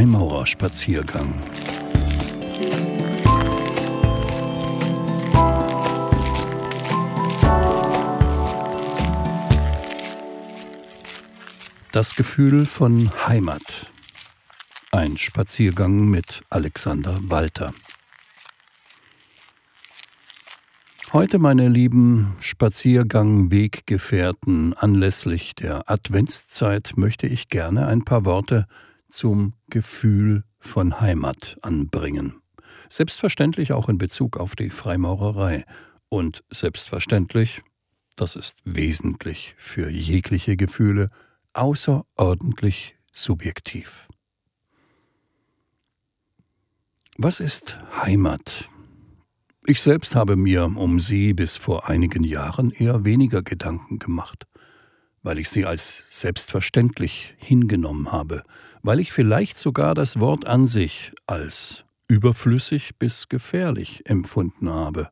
Freimaurerspaziergang. Das Gefühl von Heimat. Ein Spaziergang mit Alexander Walter. Heute, meine lieben Spaziergang-Weggefährten, anlässlich der Adventszeit möchte ich gerne ein paar Worte zum Gefühl von Heimat anbringen. Selbstverständlich auch in Bezug auf die Freimaurerei. Und selbstverständlich, das ist wesentlich für jegliche Gefühle, außerordentlich subjektiv. Was ist Heimat? Ich selbst habe mir um sie bis vor einigen Jahren eher weniger Gedanken gemacht, weil ich sie als selbstverständlich hingenommen habe, weil ich vielleicht sogar das Wort an sich als überflüssig bis gefährlich empfunden habe.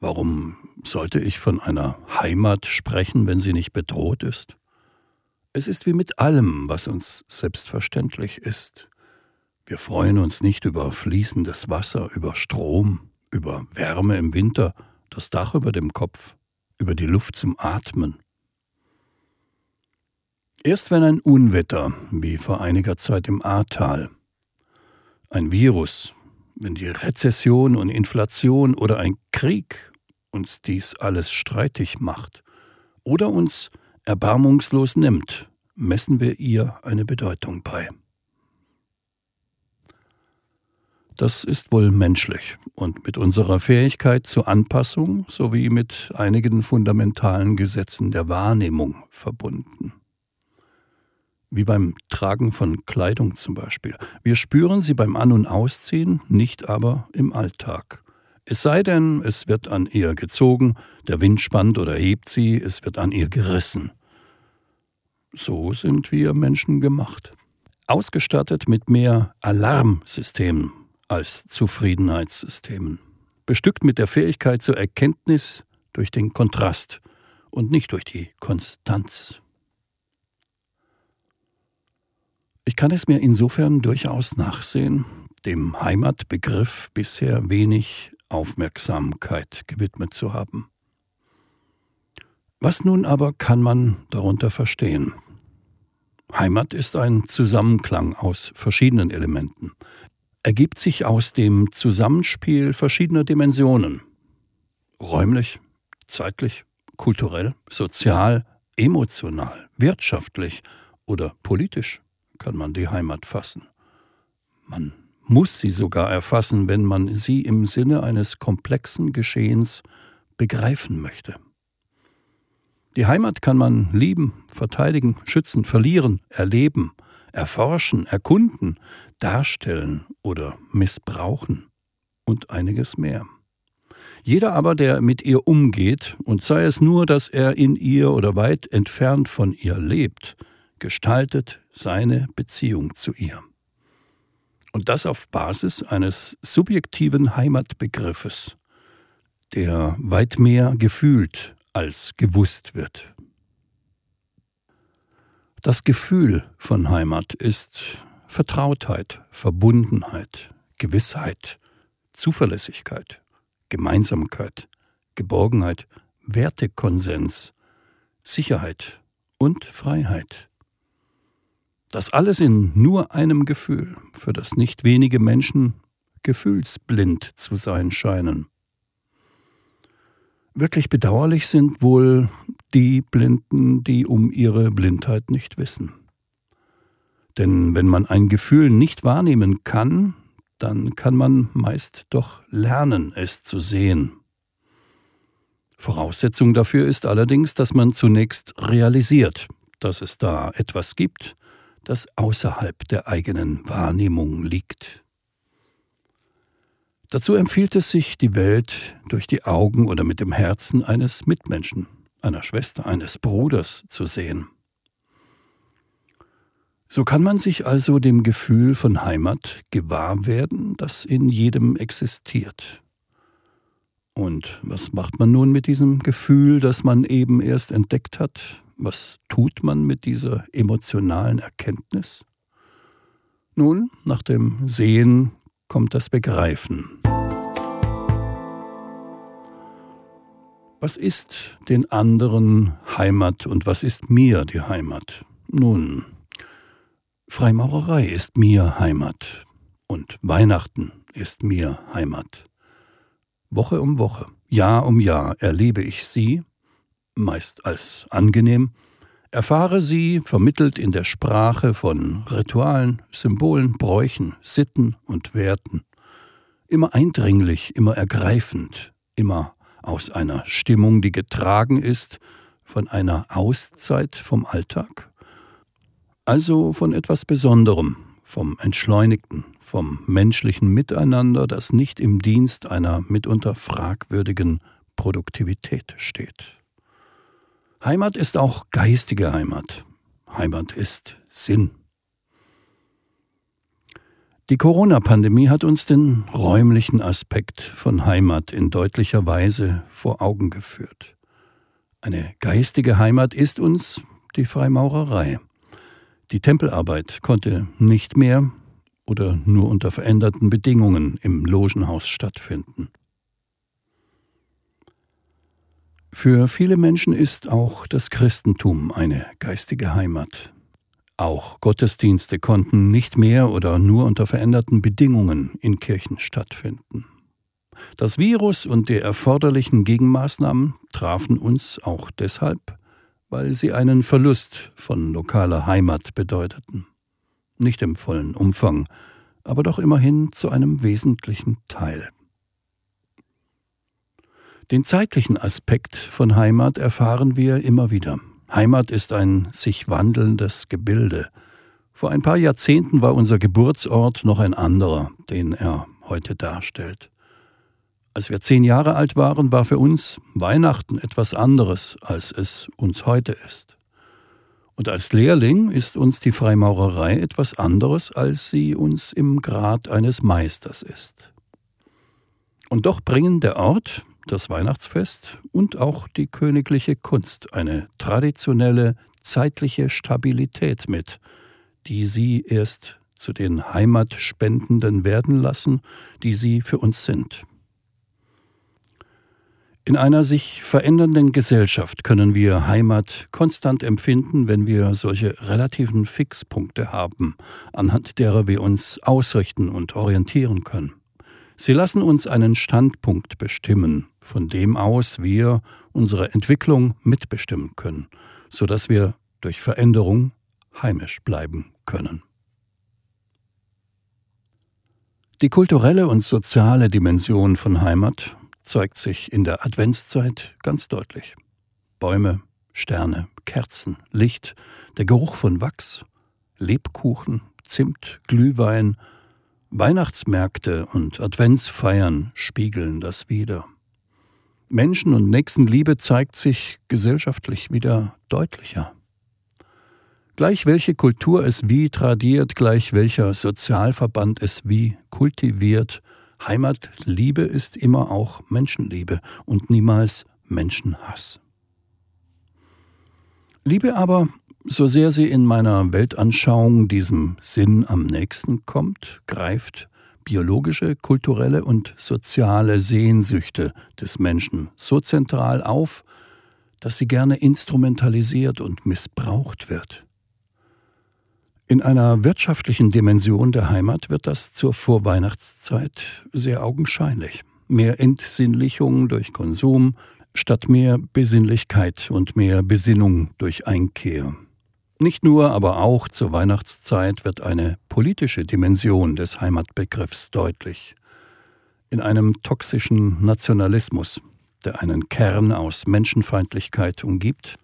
Warum sollte ich von einer Heimat sprechen, wenn sie nicht bedroht ist? Es ist wie mit allem, was uns selbstverständlich ist. Wir freuen uns nicht über fließendes Wasser, über Strom, über Wärme im Winter, das Dach über dem Kopf, über die Luft zum Atmen. Erst wenn ein Unwetter, wie vor einiger Zeit im Ahrtal, ein Virus, wenn die Rezession und Inflation oder ein Krieg uns dies alles streitig macht oder uns erbarmungslos nimmt, messen wir ihr eine Bedeutung bei. Das ist wohl menschlich und mit unserer Fähigkeit zur Anpassung sowie mit einigen fundamentalen Gesetzen der Wahrnehmung verbunden. Wie beim Tragen von Kleidung zum Beispiel. Wir spüren sie beim An- und Ausziehen, nicht aber im Alltag. Es sei denn, es wird an ihr gezogen, der Wind spannt oder hebt sie, es wird an ihr gerissen. So sind wir Menschen gemacht. Ausgestattet mit mehr Alarmsystemen, als Zufriedenheitssystemen, bestückt mit der Fähigkeit zur Erkenntnis durch den Kontrast und nicht durch die Konstanz. Ich kann es mir insofern durchaus nachsehen, dem Heimatbegriff bisher wenig Aufmerksamkeit gewidmet zu haben. Was nun aber kann man darunter verstehen? Heimat ist ein Zusammenklang aus verschiedenen Elementen ergibt sich aus dem Zusammenspiel verschiedener Dimensionen. Räumlich, zeitlich, kulturell, sozial, emotional, wirtschaftlich oder politisch kann man die Heimat fassen. Man muss sie sogar erfassen, wenn man sie im Sinne eines komplexen Geschehens begreifen möchte. Die Heimat kann man lieben, verteidigen, schützen, verlieren, erleben, erforschen, erkunden, darstellen oder missbrauchen und einiges mehr. Jeder aber, der mit ihr umgeht, und sei es nur, dass er in ihr oder weit entfernt von ihr lebt, gestaltet seine Beziehung zu ihr. Und das auf Basis eines subjektiven Heimatbegriffes, der weit mehr gefühlt als gewusst wird. Das Gefühl von Heimat ist Vertrautheit, Verbundenheit, Gewissheit, Zuverlässigkeit, Gemeinsamkeit, Geborgenheit, Wertekonsens, Sicherheit und Freiheit. Das alles in nur einem Gefühl, für das nicht wenige Menschen gefühlsblind zu sein scheinen. Wirklich bedauerlich sind wohl die Blinden, die um ihre Blindheit nicht wissen. Denn wenn man ein Gefühl nicht wahrnehmen kann, dann kann man meist doch lernen, es zu sehen. Voraussetzung dafür ist allerdings, dass man zunächst realisiert, dass es da etwas gibt, das außerhalb der eigenen Wahrnehmung liegt. Dazu empfiehlt es sich, die Welt durch die Augen oder mit dem Herzen eines Mitmenschen, einer Schwester, eines Bruders zu sehen. So kann man sich also dem Gefühl von Heimat gewahr werden, das in jedem existiert. Und was macht man nun mit diesem Gefühl, das man eben erst entdeckt hat? Was tut man mit dieser emotionalen Erkenntnis? Nun, nach dem Sehen kommt das Begreifen. Was ist den anderen Heimat und was ist mir die Heimat? Nun, Freimaurerei ist mir Heimat und Weihnachten ist mir Heimat. Woche um Woche, Jahr um Jahr erlebe ich sie, meist als angenehm, erfahre sie vermittelt in der Sprache von Ritualen, Symbolen, Bräuchen, Sitten und Werten. Immer eindringlich, immer ergreifend, immer aus einer Stimmung, die getragen ist von einer Auszeit vom Alltag. Also von etwas Besonderem, vom Entschleunigten, vom menschlichen Miteinander, das nicht im Dienst einer mitunter fragwürdigen Produktivität steht. Heimat ist auch geistige Heimat. Heimat ist Sinn. Die Corona-Pandemie hat uns den räumlichen Aspekt von Heimat in deutlicher Weise vor Augen geführt. Eine geistige Heimat ist uns die Freimaurerei. Die Tempelarbeit konnte nicht mehr oder nur unter veränderten Bedingungen im Logenhaus stattfinden. Für viele Menschen ist auch das Christentum eine geistige Heimat. Auch Gottesdienste konnten nicht mehr oder nur unter veränderten Bedingungen in Kirchen stattfinden. Das Virus und die erforderlichen Gegenmaßnahmen trafen uns auch deshalb, weil sie einen Verlust von lokaler Heimat bedeuteten. Nicht im vollen Umfang, aber doch immerhin zu einem wesentlichen Teil. Den zeitlichen Aspekt von Heimat erfahren wir immer wieder. Heimat ist ein sich wandelndes Gebilde. Vor ein paar Jahrzehnten war unser Geburtsort noch ein anderer, den er heute darstellt. Als wir zehn Jahre alt waren, war für uns Weihnachten etwas anderes, als es uns heute ist. Und als Lehrling ist uns die Freimaurerei etwas anderes, als sie uns im Grad eines Meisters ist. Und doch bringen der Ort, das Weihnachtsfest und auch die königliche Kunst eine traditionelle zeitliche Stabilität mit, die sie erst zu den Heimatspendenden werden lassen, die sie für uns sind. In einer sich verändernden Gesellschaft können wir Heimat konstant empfinden, wenn wir solche relativen Fixpunkte haben, anhand derer wir uns ausrichten und orientieren können. Sie lassen uns einen Standpunkt bestimmen, von dem aus wir unsere Entwicklung mitbestimmen können, sodass wir durch Veränderung heimisch bleiben können. Die kulturelle und soziale Dimension von Heimat zeigt sich in der Adventszeit ganz deutlich. Bäume, Sterne, Kerzen, Licht, der Geruch von Wachs, Lebkuchen, Zimt, Glühwein, Weihnachtsmärkte und Adventsfeiern spiegeln das wider. Menschen- und Nächstenliebe zeigt sich gesellschaftlich wieder deutlicher. Gleich welche Kultur es wie tradiert, gleich welcher Sozialverband es wie kultiviert, Heimatliebe ist immer auch Menschenliebe und niemals Menschenhass. Liebe aber so sehr sie in meiner Weltanschauung diesem Sinn am nächsten kommt, greift biologische, kulturelle und soziale Sehnsüchte des Menschen so zentral auf, dass sie gerne instrumentalisiert und missbraucht wird. In einer wirtschaftlichen Dimension der Heimat wird das zur Vorweihnachtszeit sehr augenscheinlich. Mehr Entsinnlichung durch Konsum statt mehr Besinnlichkeit und mehr Besinnung durch Einkehr. Nicht nur, aber auch zur Weihnachtszeit wird eine politische Dimension des Heimatbegriffs deutlich. In einem toxischen Nationalismus, der einen Kern aus Menschenfeindlichkeit umgibt,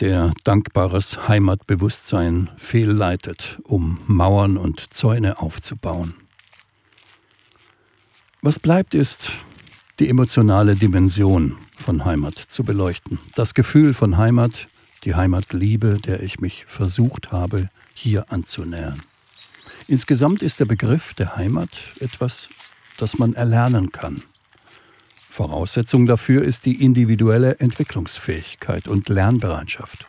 der dankbares Heimatbewusstsein fehlleitet, um Mauern und Zäune aufzubauen. Was bleibt ist, die emotionale Dimension von Heimat zu beleuchten, das Gefühl von Heimat, die Heimatliebe, der ich mich versucht habe, hier anzunähern. Insgesamt ist der Begriff der Heimat etwas, das man erlernen kann. Voraussetzung dafür ist die individuelle Entwicklungsfähigkeit und Lernbereitschaft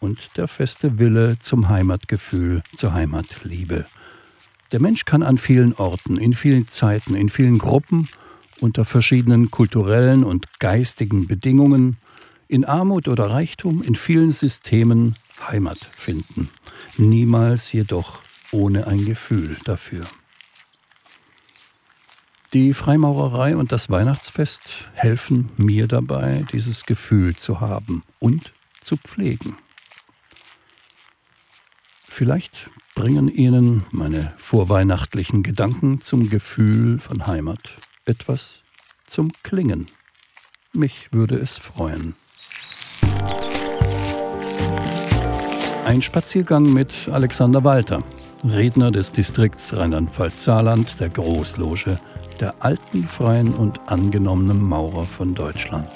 und der feste Wille zum Heimatgefühl, zur Heimatliebe. Der Mensch kann an vielen Orten, in vielen Zeiten, in vielen Gruppen, unter verschiedenen kulturellen und geistigen Bedingungen, in Armut oder Reichtum, in vielen Systemen Heimat finden. Niemals jedoch ohne ein Gefühl dafür. Die Freimaurerei und das Weihnachtsfest helfen mir dabei, dieses Gefühl zu haben und zu pflegen. Vielleicht bringen Ihnen meine vorweihnachtlichen Gedanken zum Gefühl von Heimat etwas zum Klingen. Mich würde es freuen. Ein Spaziergang mit Alexander Walter, Redner des Distrikts Rheinland-Pfalz-Saarland der Großloge der alten, freien und angenommenen Maurer von Deutschland.